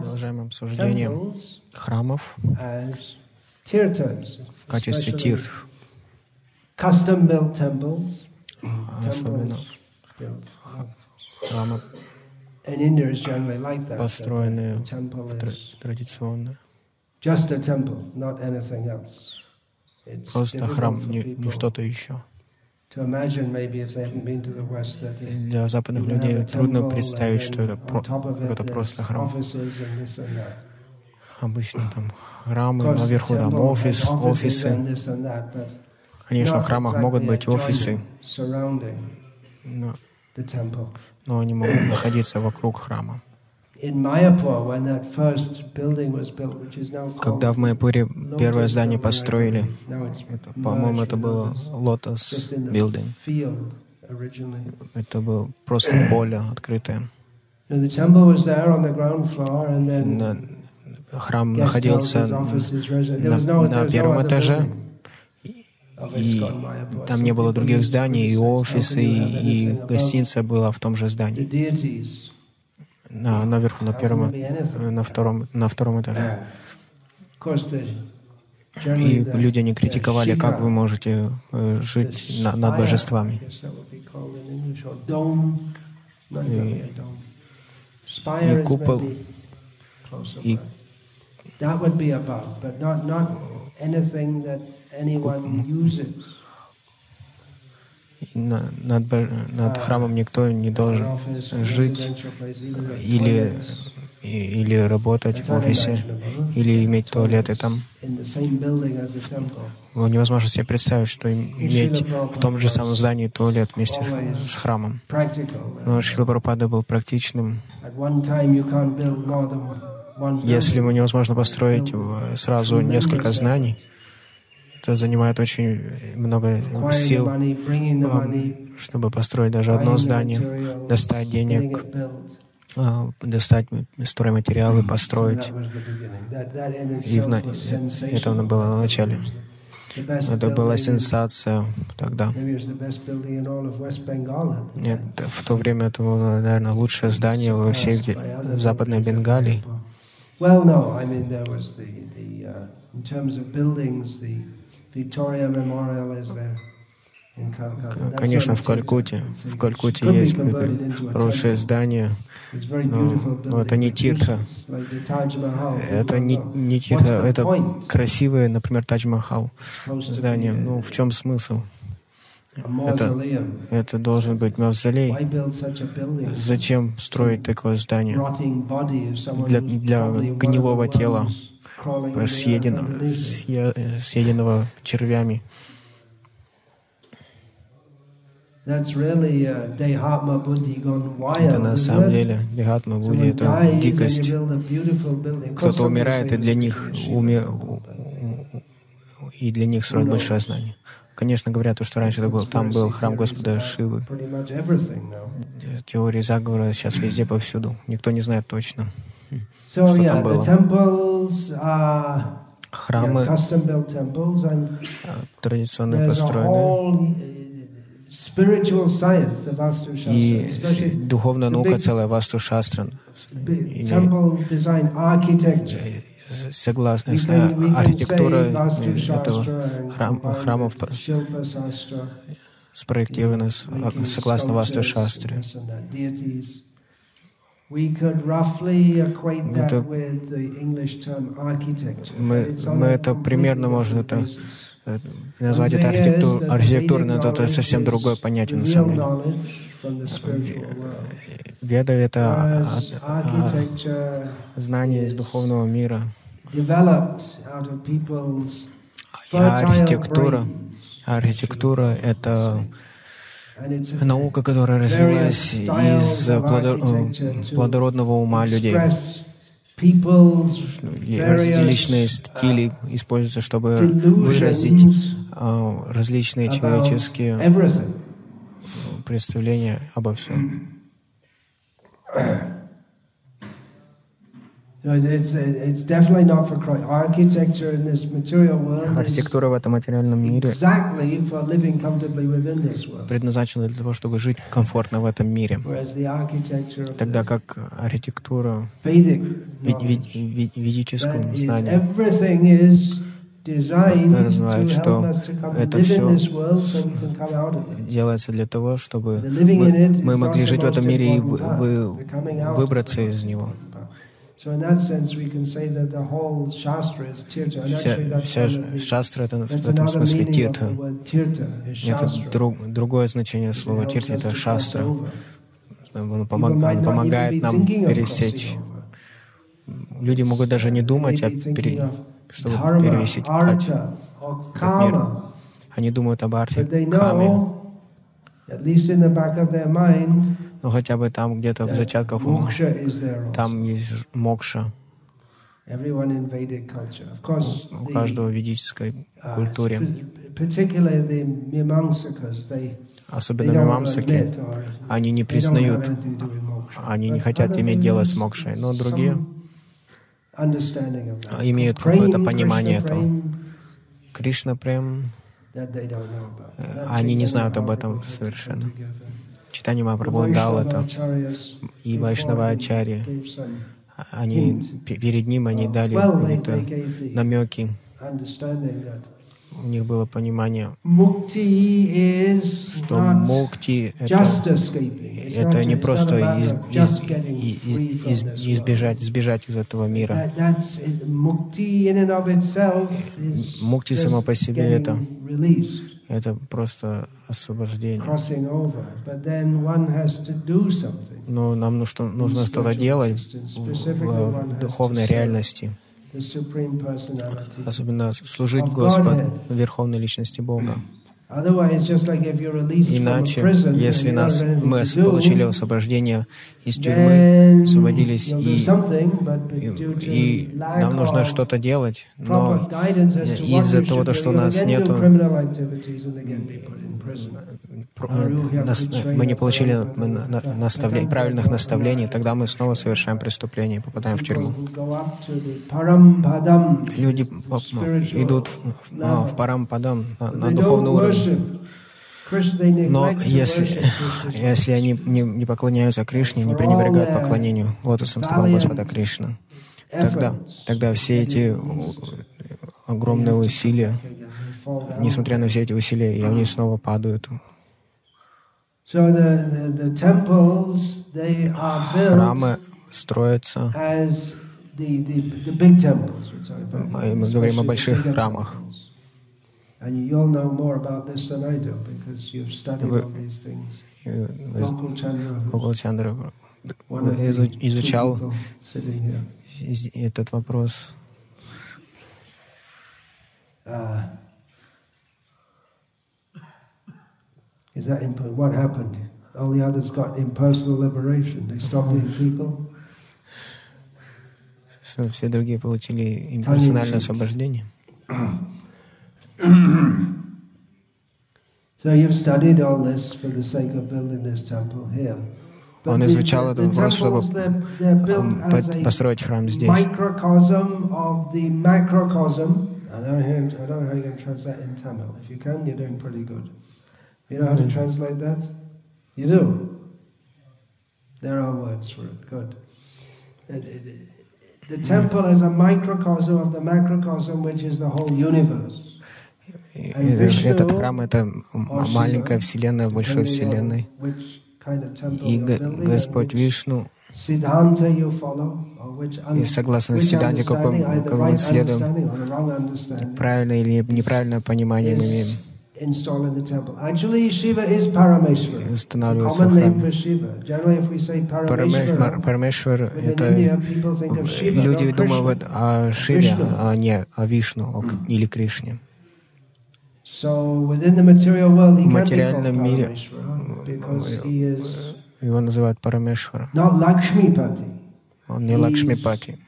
Продолжаем обсуждение храмов в качестве тиртх. Особенно храмы, построенные традиционно. Просто храм, не, не что-то еще. Для западных людей трудно представить, что это, это просто храм. Обычно там храмы, наверху там офис, офисы. Конечно, в храмах могут быть офисы, но, но они могут находиться вокруг храма. Когда в Майяпуре первое здание построили, по-моему, это было Lotus. Building. Это было просто поле открытое. Храм находился на, на первом этаже, и там не было других зданий, и офисы, и, и гостиница была в том же здании на, наверху, на первом, э, на втором, на втором этаже. И люди не критиковали, как вы можете э, жить на, над божествами. И, и купол, и над, над храмом никто не должен жить или, или работать в офисе, или иметь туалеты там. Невозможно себе представить, что иметь в том же самом здании туалет вместе с, храмом. Но Шрила Прабхупада был практичным. Если ему невозможно построить сразу несколько знаний, это занимает очень много сил, чтобы построить даже одно здание, достать денег, а, достать стройматериалы, построить. И в, это было на начале. Это была сенсация тогда. Нет, в то время это было, наверное, лучшее здание во всей Западной Бенгалии. Well, no, I mean, there was the, the uh, in terms of buildings, the Конечно, в Калькутте, в Калькутте есть хорошее здание, но, но это не тирха. Это не, не тирха, это красивое, например, Тадж-Махал здание. Ну, в чем смысл? Это, это должен быть мавзолей. Зачем строить такое здание? Для, для гнилого тела съеденного, съеденного червями. Это на самом деле Дехатма Будди, это дикость. Кто-то умирает, и для них умер, и для них строят большое знание. Конечно, говорят, что раньше это был, там был храм Господа Шивы. Теории заговора сейчас везде, повсюду. Никто не знает точно. Что там было. Храмы традиционно построены. И духовная наука целая Васту Шастра согласно архитектура этого храм, храмов спроектирована согласно Васту Шастре. Это, мы, мы это примерно можно это, э, назвать это архитектур, архитектурой, но это, это совсем другое понятие на самом деле. Веда — это а, знание из духовного мира. А архитектура, архитектура — это наука, которая развилась из плодородного ума людей. Различные стили используются, чтобы выразить а, различные человеческие представления обо всем. Архитектура в этом материальном мире предназначена для того, чтобы жить комфортно в этом мире. Тогда как архитектура в ведическом знании развивает, что это все делается для того, чтобы мы, мы могли жить в этом мире и вы, вы, выбраться из него. Вся, вся шастра это в этом смысле тиртха. Это друг, другое значение слова тиртха это шастра. Он, помог, он помогает нам пересечь. Люди могут даже не думать, а пере, чтобы перевесить этот мир. Они думают об арте, каме но хотя бы там где-то в зачатках ума, там есть мокша. У каждого в ведической uh, культуре. Особенно мимамсаки, они не признают, они не хотят иметь дело с мокшей, но другие имеют какое-то понимание этого. Кришна прям, э, они не знают об этом совершенно. Читание Махапрабху дал это, и Вайшнава Ачарья, они, перед ним они дали какие-то намеки. У них было понимание, что мукти — это, это не просто из, из, из, избежать, избежать из этого мира. Мукти само по себе — это это просто освобождение. Но нам нужно, нужно что-то делать в, в духовной реальности. Особенно служить Господу, Верховной Личности Бога. Иначе, если нас, мы получили освобождение из тюрьмы, освободились, и, и, и нам нужно что-то делать, но из-за того, что у нас нет мы не получили наставление, правильных наставлений, тогда мы снова совершаем преступление и попадаем в тюрьму. Люди идут в, в парампадам, на, на духовный уровень. Но если, если они не, не поклоняются Кришне, не пренебрегают поклонению лотосом стопам Господа Кришны, тогда, тогда все эти огромные усилия, несмотря на все эти усилия, и они снова падают Храмы строятся, мы говорим о больших храмах. Вы, Гокулчандра изучал этот вопрос. Uh, Is that imp- what happened? All the others got impersonal liberation. They stopped being people. Что все другие получили имперсональное освобождение. So you've studied all this for the sake of building this temple here. Он изучал этот вопрос, чтобы построить храм здесь. Microcosm of the macrocosm. I don't know how you can translate in Tamil. If you can, you're doing pretty good. You know how to translate that? You do? There are words for it. Good. The temple is a microcosm of the macrocosm, which is the whole universe. Этот храм — это маленькая вселенная большой вселенной. И Господь Вишну, и согласно Сиданте, какой мы следуем, правильное или неправильное понимание мы имеем. Installed in the temple. Actually, Shiva is Parameshwar. It's a common name for Shiva. Generally, if we say Parameshwar, Parameshwar within India, people think of Shiva, люди думают о Шиве, а не о Вишну или Кришне. So within the material world, he В материальном мире его называют Парамешвара. Он не Лакшмипати.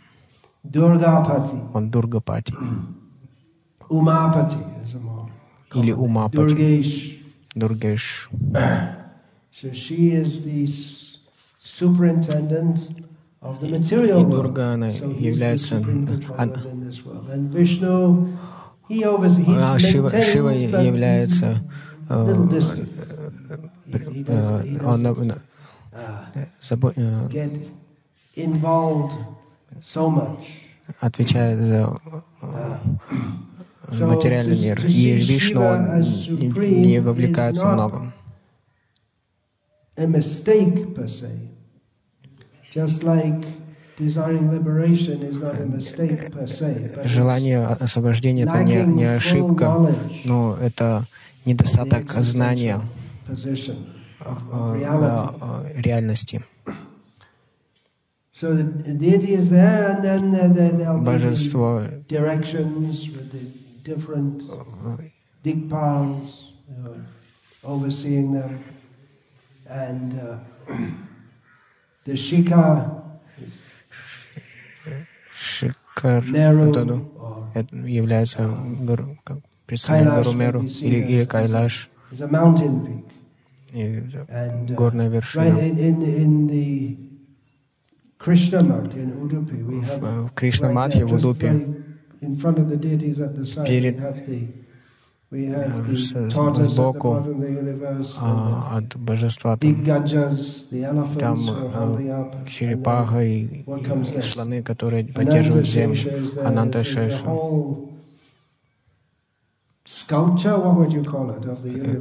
Он Дургапати. А или Умапати. Дургеш. So she is the superintendent И Дурга, она является... А Шива, Шива является... Э, э, он отвечает за материальный мир. И Вишну, он не вовлекается в многом. Желание освобождения — это не, не ошибка, но это недостаток знания реальности. Божество overseeing them. And uh, the Shika Шикар. Это является представителем Гарумеру или, или Кайлаш. и горная вершина. В Кришнаматхе в Удупе перед сбоку а, от божества там, там а, черепаха и, и слоны, которые поддерживают землю, Ананта Шешу.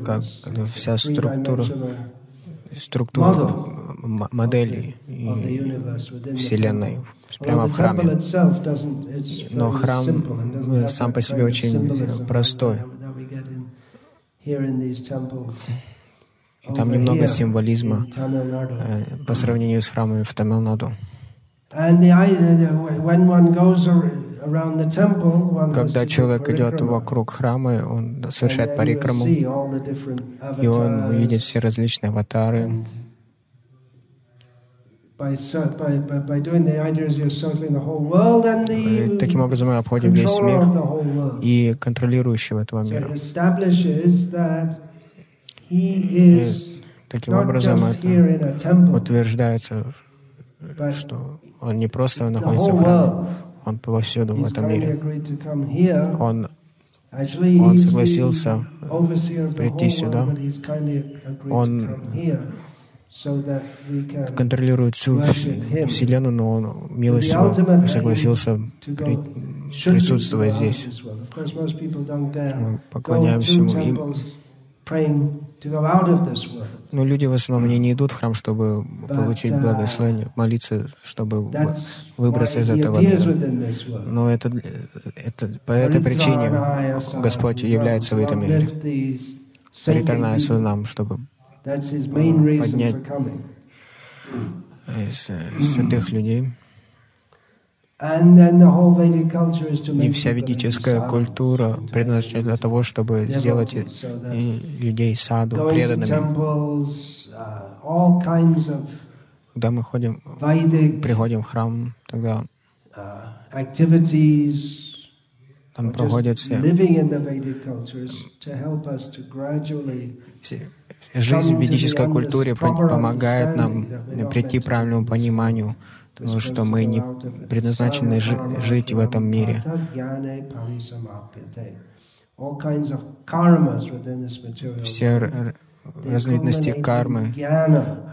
Как вся структура. структура модели Вселенной прямо в храме. Но храм сам по себе очень простой. И там немного символизма э, по сравнению с храмами в Тамилнаду. Когда человек идет вокруг храма, он совершает парикраму, и он увидит все различные аватары. Таким образом мы обходим весь мир и контролирующего этого мира. И таким образом это утверждается, что он не просто находится в храме, он повсюду в этом мире. Он, он согласился прийти сюда. Он контролирует всю Вселенную, но он милостиво согласился при, присутствовать здесь. Мы поклоняемся ему. Но люди в основном не идут в храм, чтобы получить uh, благословение, молиться, чтобы выбраться из этого мира. Но это, это, по этой причине Господь является в этом мире. Паритарная нам, чтобы поднять из э, святых людей. И вся ведическая культура предназначена для того, чтобы сделать людей саду преданными. Uh, Когда мы ходим, приходим в храм, тогда uh, там проходят все, жизнь в ведической культуре помогает нам прийти к правильному пониманию потому что мы не предназначены жить в этом мире. Все разновидности кармы,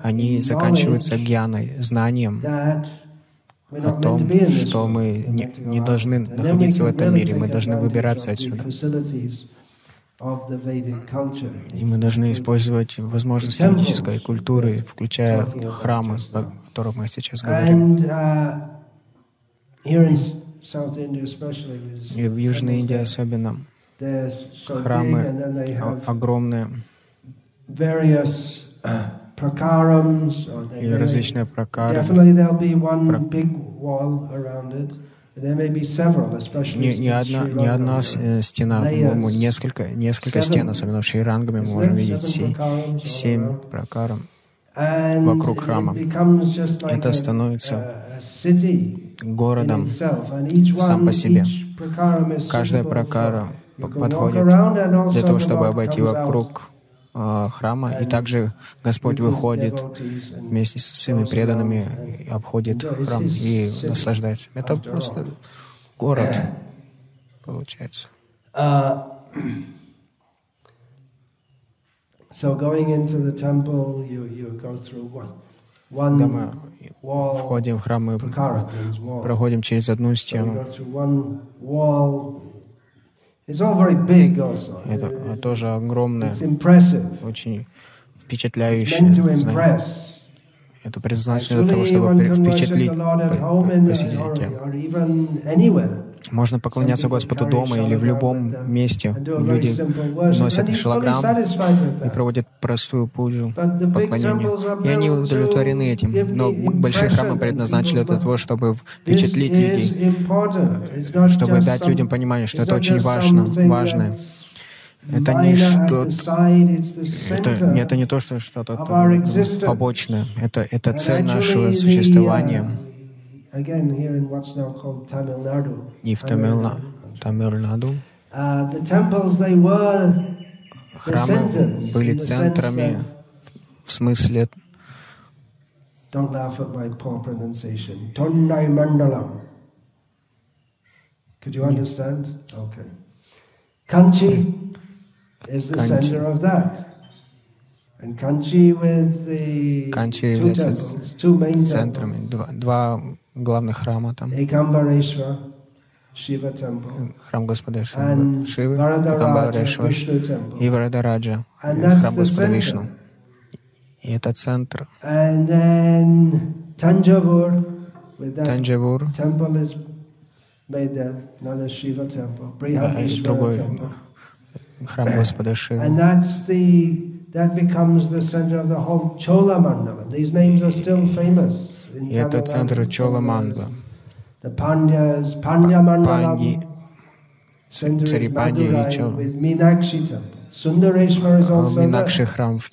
они заканчиваются гьяной, знанием о том, что мы не, не должны находиться в этом мире, мы должны выбираться отсюда. И мы должны использовать возможности ведической культуры, включая храмы, о которых мы сейчас говорим. Uh, И в Южной Индии особенно храмы огромные, и различные пракары. Не, не, одна, не одна э, стена, по-моему, несколько, несколько стен, особенно в Шри-Ранге мы можем видеть семь, семь пракарам вокруг храма. Это становится городом сам по себе. Каждая пракара подходит для того, чтобы обойти вокруг храма, и также Господь выходит вместе со своими преданными, обходит храм и наслаждается. Это просто город, получается. So going into the temple, you, you go through what? One Когда мы входим в храм, мы проходим через одну стену. Это тоже огромное, очень впечатляющее здание. Это предназначено для того, чтобы впечатлить посетителя. Можно поклоняться Господу дома или в любом месте. Люди носят шелограмм и проводят простую пуджу, поклонение. И они удовлетворены этим. Но большие храмы предназначены для того, чтобы впечатлить людей, чтобы дать людям понимание, что это очень важно, важное. Это не что это, это не то, что что-то побочное. Это, это цель нашего существования. И в Тамилнаду храмы были центрами в смысле Don't laugh at my poor pronunciation. Tondai Mandalam. Could you understand? Okay. Kanchi is the center of that. And Kanchi with the Канчи two temples, two main центрами, два, два главных храма там. Храм Господа Шивы, Шивы temple. и Варадараджа, храм Господа. Вишну. И это центр. Танджавур а, и другой храм Господа Шивы. And that's the that becomes the center of the whole Chola Mandala. These names are still famous. И это центр. Чола Mandalam, Панди, Цари Панди и there. Минакши храм в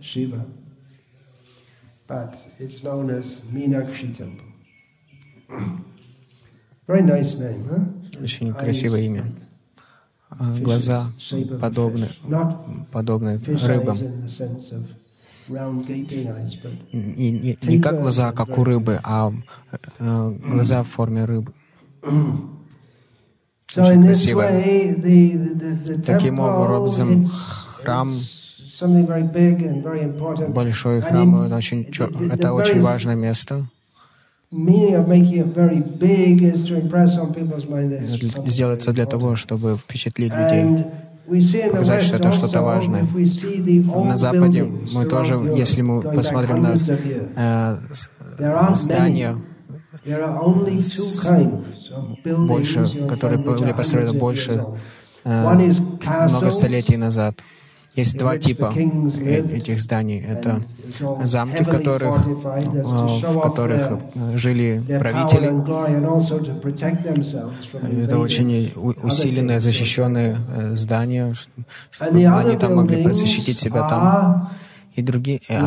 Shiva. But it's known as Meenakshi temple. Very nice name, huh? Очень красивое имя. А, Глаза подобны, подобны рыбам. И не, не как глаза, как у рыбы, а э, глаза в форме рыбы. Очень красиво. Таким образом, храм. Большой храм это очень, это очень важное место. Сделается для того, чтобы впечатлить людей. Показать, что это что-то важное. На Западе мы тоже, если мы посмотрим на э, здания больше, которые были построены больше э, много столетий назад. Есть два типа э, этих зданий. Это замки, в которых, э, в которых э, жили правители. Это очень у- усиленное, защищенное э, здание, ш- And the чтобы они там могли защитить себя там. И другие, э,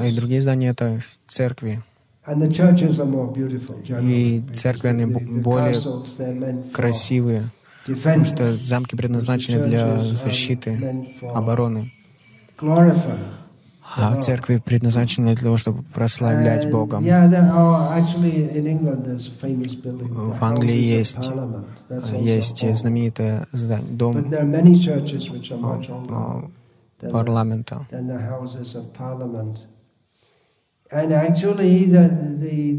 а и другие здания это церкви. И церкви они более красивые, потому что замки предназначены для защиты, обороны. А церкви предназначены для того, чтобы прославлять Бога. В Англии есть, есть знаменитое здание, дом э, парламента. And actually, the, the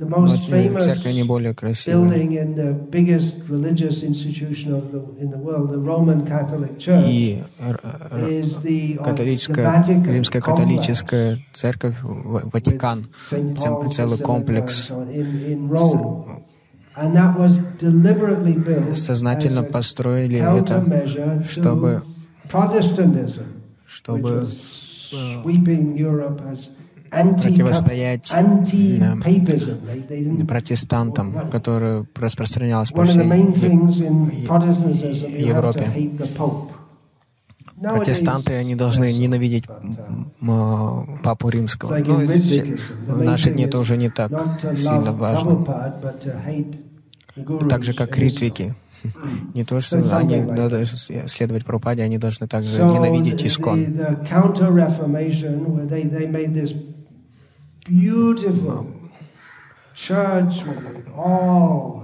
Но most famous церкви не более красивые. building in the biggest religious institution of the in the world, the Roman Catholic Church, И католическая, Vatican римская католическая церковь, Ватикан, целый комплекс сознательно построили это, чтобы, чтобы противостоять didn't протестантам, которое распространялось по всей Европе. Протестанты, они должны ненавидеть uh, э, Папу Римского. Like Ну, в наши дни это уже не так сильно важно. Так же, как ритвики. Не то, что они должны следовать Прабхупаде, они должны также ненавидеть Искон. Church with all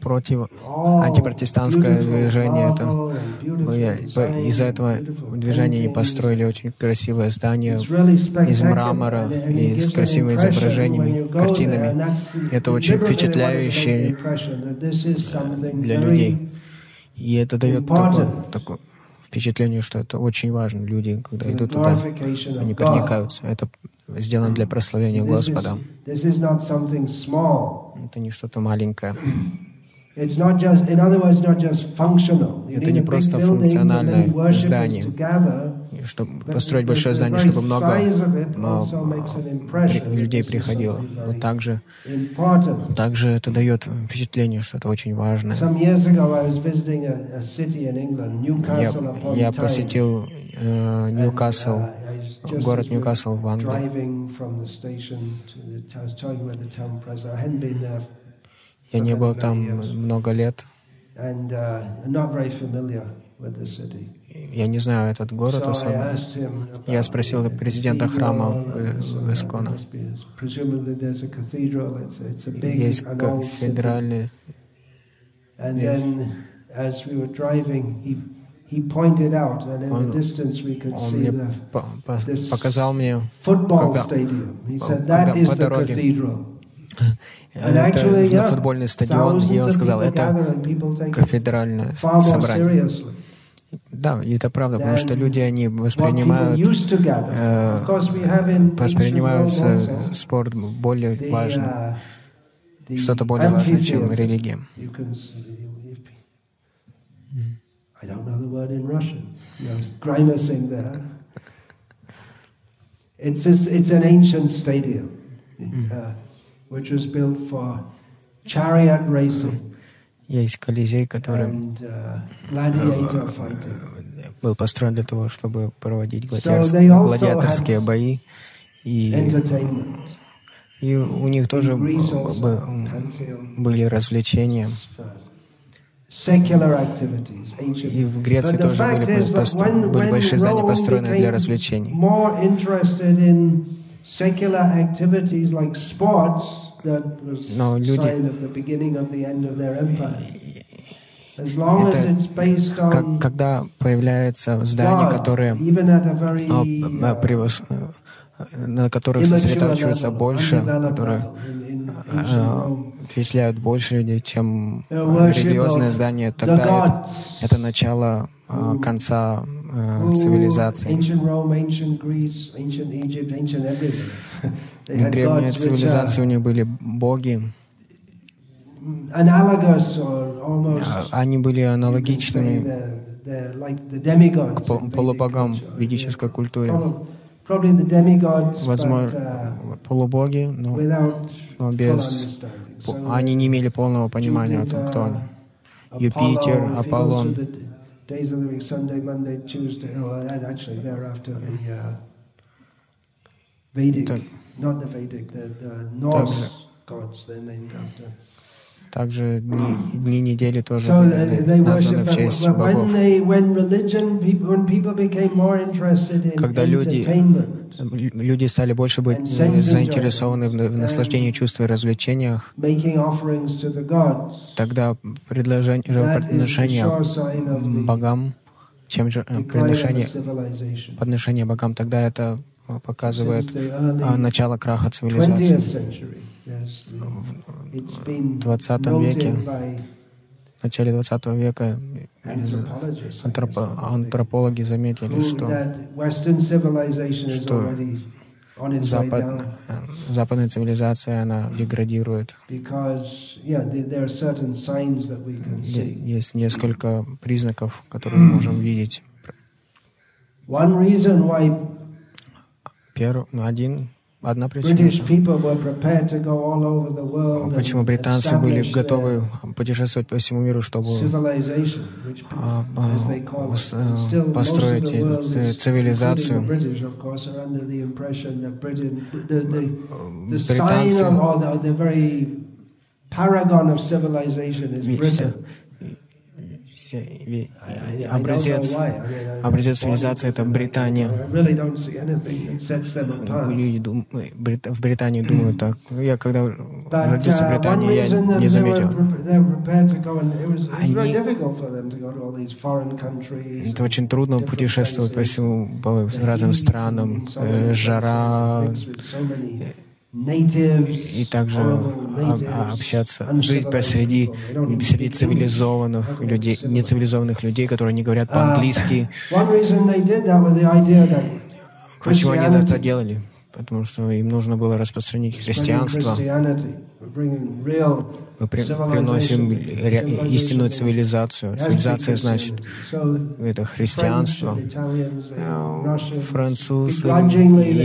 против антипротестантское движение. Это, из-за этого движения они построили очень красивое здание из мрамора и с красивыми изображениями, картинами. Это очень впечатляюще для людей. И это дает такое, такое впечатление, что это очень важно. Люди, когда идут туда, они проникаются. Это сделано для прославления Господа. Это не что-то маленькое. Это не просто функциональное здание, чтобы построить большое здание, чтобы много людей приходило. Но также, также это дает впечатление, что это очень важно. Я, я посетил э, Ньюкасл, город Ньюкасл в Англии. Я не был там много лет. Я не знаю этот город особо. Я спросил президента храма в Искона. Есть кафедральный. Он, он мне показал мне, когда, когда по дороге это на футбольный стадион, и он сказал, это кафедральное собрание. Да, и это правда, потому что люди, они воспринимают, э, воспринимают спорт более важно, что-то более важное, чем религия. I don't know the word in Russian. You know, grimacing there. It's, an ancient stadium. Uh, which was built for chariot racing. Есть Колизей, который and, uh, fighting. был построен для того, чтобы проводить гладиаторские, so гладиаторские бои. И, и у них тоже были развлечения. И в Греции тоже были, были большие здания, построенные для развлечений secular activities like sports that was Но люди, sign of the beginning of the end of their empire. As long as it's based on как, когда появляются здания, которые превос, на которых сосредоточиваются больше, которые впечатляют больше людей, чем религиозное здание, тогда это, это начало конца цивилизации. Древняя цивилизация, у них были боги. Они были аналогичными к полубогам в ведической культуре. Возможно, полубоги, но, но без... Они не имели полного понимания о том, кто они. Юпитер, Аполлон, days of the week, Sunday, Monday, Tuesday, oh, actually thereafter the uh, Vedic, not the Vedic, the, the Norse gods, they're named after. Также дни, дни недели тоже so были названы в честь богов. Когда люди, люди стали больше быть заинтересованы в наслаждении чувств и развлечениях, тогда предложение, богам, чем же приношение, подношение богам, тогда это показывает начало краха цивилизации. в 20 веке, в начале 20 века антропо антропологи заметили, что, что Запад, западная цивилизация, она деградирует. Есть несколько признаков, которые мы можем видеть. Первый, один Одна причина. Почему британцы были готовы путешествовать по всему миру, чтобы а, а, построить э, цивилизацию. Британцы образец, образец цивилизации — это Британия. Люди дум, в Британии думают так. Я когда родился в Британии, я не заметил. Они, это очень трудно путешествовать по всему, по разным странам, э, жара, и также общаться, жить посреди среди цивилизованных людей, нецивилизованных людей, которые не говорят по-английски. Почему они это делали? Потому что им нужно было распространить христианство. Мы при, приносим истинную цивилизацию. Цивилизация значит это христианство. Французы,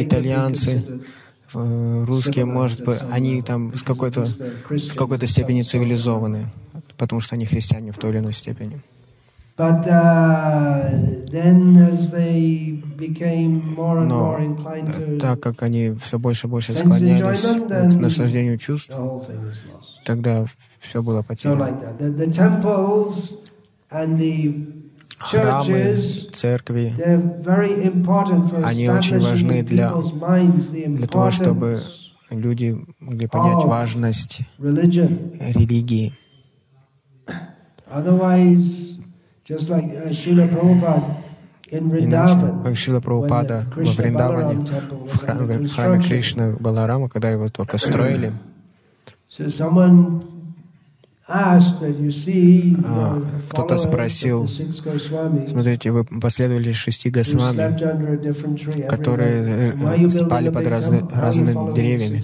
итальянцы Э, русские, может быть, они там с какой-то, в какой-то степени цивилизованы, потому что они христиане в той или иной степени. Но так как они все больше и больше склонялись к наслаждению чувств, тогда все было потеряно храмы, церкви, они очень важны для, для того, чтобы люди могли понять важность религии. Иначе, как Шила Прабхупада во Вриндаване, в храме, в храме Кришны Баларама, когда его только строили, а, кто-то спросил, смотрите, вы последовали шести Госвами, которые э, спали под разны, разными деревьями.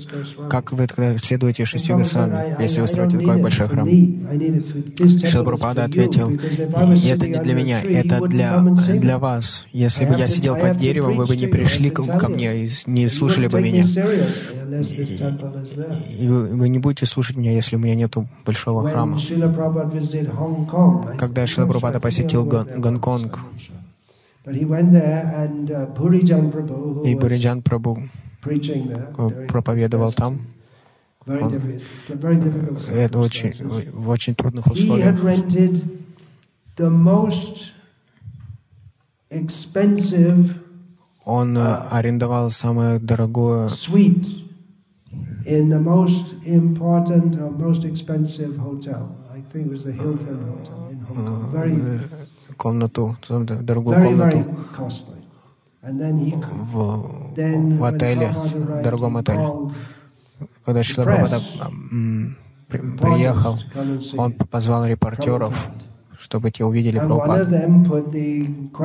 Как вы тогда следуете шести Госвами, если вы строите такой большой храм? Шилпрапада ответил, это не для меня, это для, для вас. Если бы я сидел под деревом, вы бы не пришли ко мне и не слушали бы меня. И вы не будете слушать меня, если у меня нет большого храма. Когда Шила Прабхупада посетил Гонконг, и Буриджан Прабhu проповедовал там, он, это очень, в очень трудных условиях. Он uh, арендовал самое дорогое in the most important or most expensive hotel. I think it was the Hilton Hotel in Hong Kong. Very, комнату, дорогую very, комнату very costly. And then he, в, then в отеле, в дорогом отеле. Когда Шила Прабхупада приехал, он позвал репортеров, чтобы те увидели Прабхупаду.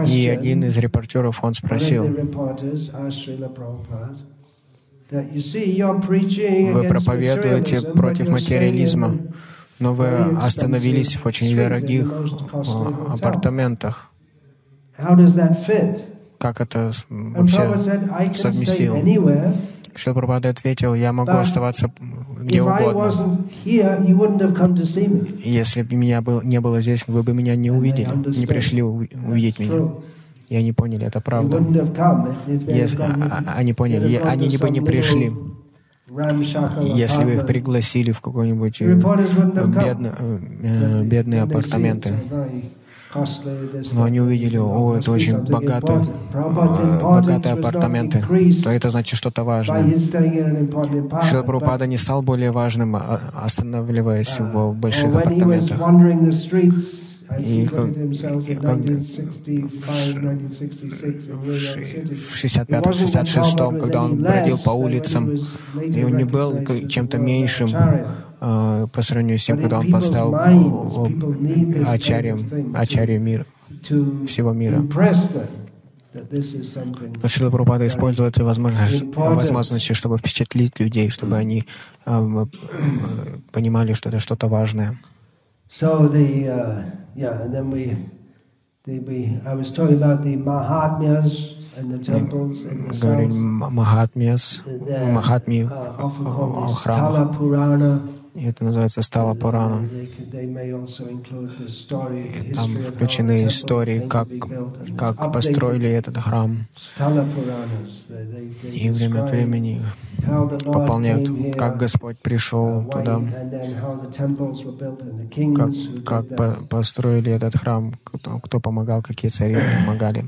И один из репортеров, он спросил, вы проповедуете против материализма, но вы остановились в очень дорогих а, апартаментах. Как это вообще совместил? Шил Прабхада ответил, я могу оставаться где угодно. Если бы меня не было здесь, вы бы меня не увидели, не пришли увидеть меня. И они поняли, это правда. Если, а, а, они поняли, они бы не пришли, если вы их пригласили в какой-нибудь э, бедный, э, бедные апартаменты. Но они увидели, о, это очень богатые, богатые апартаменты, то это значит что-то важное. Шила Прабхупада не стал более важным, а, останавливаясь в больших апартаментах. И как, в 65-66, когда он бродил по улицам, и он не был чем-то меньшим э, по сравнению с тем, когда он поставил ачарьем, ачарьем мира, всего мира. Но Шила Прабхупада использует возможности, возможности, чтобы впечатлить людей, чтобы они э, понимали, что это что-то важное. So the uh, yeah, and then we, the, we I was talking about the Mahatmyas and the temples in the Говорим Махатмияс, Махатми, uh, often called the Sthala Purana. И это называется Стала Пурана. И там включены истории, как, как построили этот храм. И время от времени пополняют, как Господь пришел туда, как, как построили этот храм, кто, кто помогал, какие цари помогали.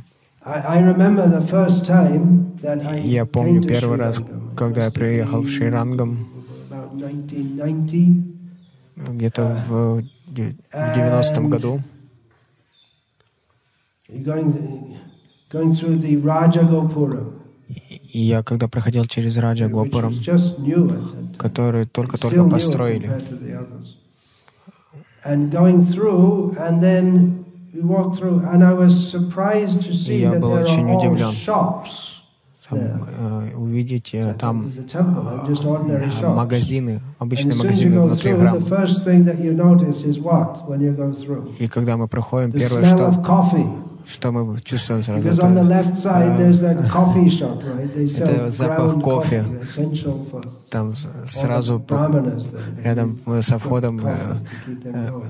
Я помню первый раз, когда я приехал в Шрирангам, где-то в 90-м году. И я когда проходил через Раджа Гопурам, который только-только построили. And going through, and там, э, увидите там э, магазины, обычные магазины внутри храма. И когда мы проходим, первое, что что мы чувствуем сразу? Это, это запах кофе. Там сразу рядом со входом э, э,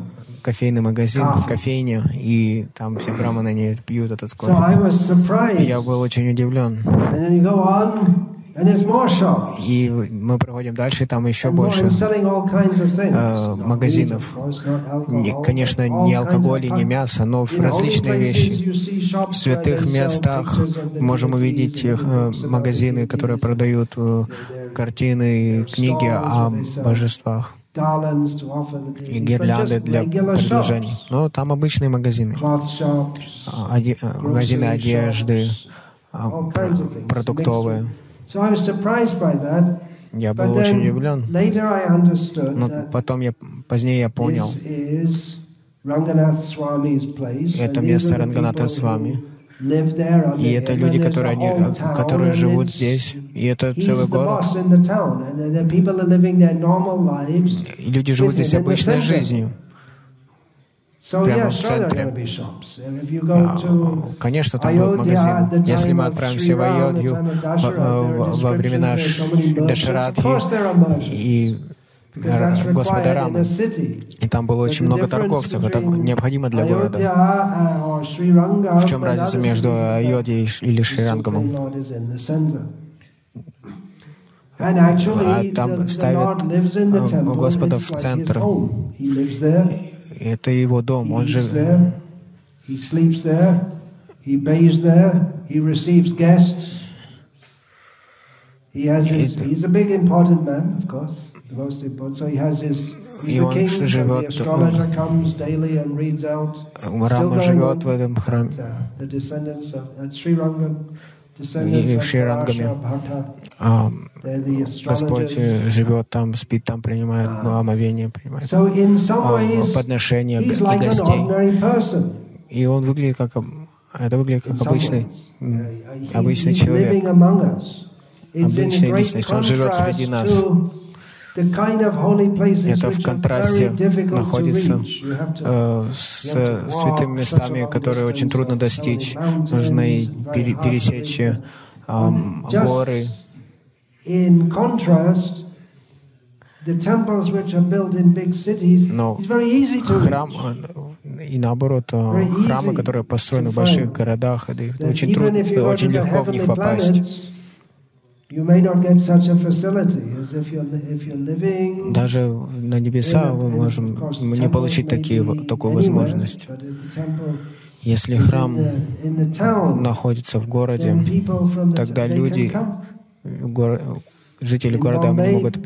кофейный магазин, кофейня, и там все браманы не пьют этот кофе. я был очень удивлен. И мы проходим дальше, там еще больше э, магазинов. Не, конечно, не алкоголь и не мясо, но различные вещи. В святых местах можем увидеть э, магазины, которые продают э, картины и книги о божествах и гирлянды для предложений. Но там обычные магазины. Оде... Магазины одежды, продуктовые. Я был очень удивлен. Но потом я, позднее я понял, это место Ранганатха Свами. И это люди, которые, они, которые живут здесь, и это целый город. И люди живут здесь обычной жизнью прямо в центре. А, конечно, там будут магазины. Если мы отправимся в Айодью во времена Дашарадхи и Господа Рамы, и там было очень много торговцев, это необходимо для города. В чем разница между Айодией или Шрирангамом? А там ставят Господа в центр. Это его дом. Он же... He sleeps there. He bathes there. He receives guests. He has his, he's a big important man, of course, the most important. So he has his, he's the king, so the astrologer comes daily and reads out. Still going on. The descendants of uh, Sri Rangam, И в Шрирангаме. А, Господь живет там, спит там, принимает омовение, принимает а, подношения и гостей. И он выглядит как это выглядит как обычный, обычный человек, обычная личность. Он живет среди нас. Это в контрасте находится э, с святыми местами, которые очень трудно достичь. Нужно пере, пересечь э, горы. Но храм, э, и наоборот, э, храмы, которые построены в больших городах, очень трудно, очень легко в них попасть. Даже на небеса мы можем не получить такие, такую возможность. Если храм находится в городе, тогда люди, жители города могут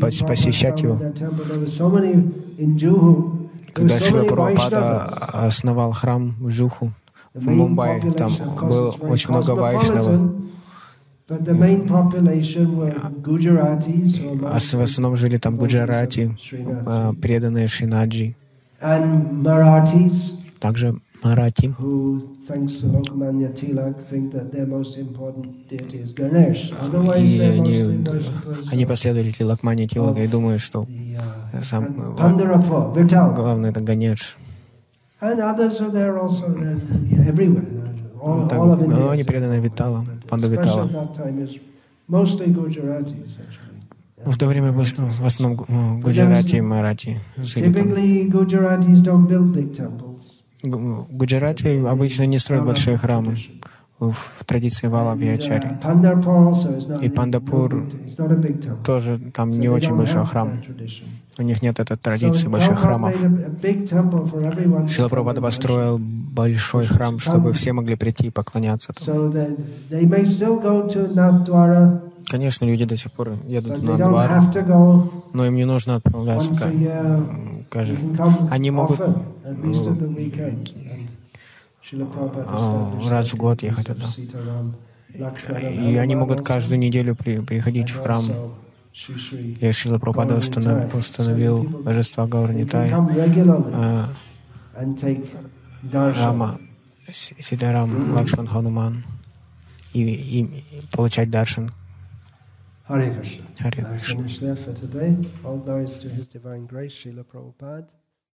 посещать его. Когда Шила Прабхупада основал храм в Жуху, в Мумбаи, там было очень много вайшнавов, а в основном жили там гуджарати, а, преданные Шинаджи. Также Марати. И они, они последователи Лакмани Тилага и думают, что uh, сам, главный это Ганеш. Ну, так, но они преданы Витала, Панда Витала. В то время в основном гу- Гуджарати и Марати Гуджарати обычно не строят большие храмы в традиции is not, И Пандапур. Тоже там не очень большой храм. У них нет этой традиции больших храмов. Шила Прабхупада построил большой храм, чтобы все могли прийти и поклоняться. Конечно, люди до сих пор едут на go но им не нужно отправляться каждый. Они могут раз в год ехать туда. И они могут каждую неделю при- приходить в храм. И Шила Прабхупада установ- установил божества regularly а. Рама, Сидарам, Лакшман, Хануман и, и получать даршан. Hare Krishna. Харе I'll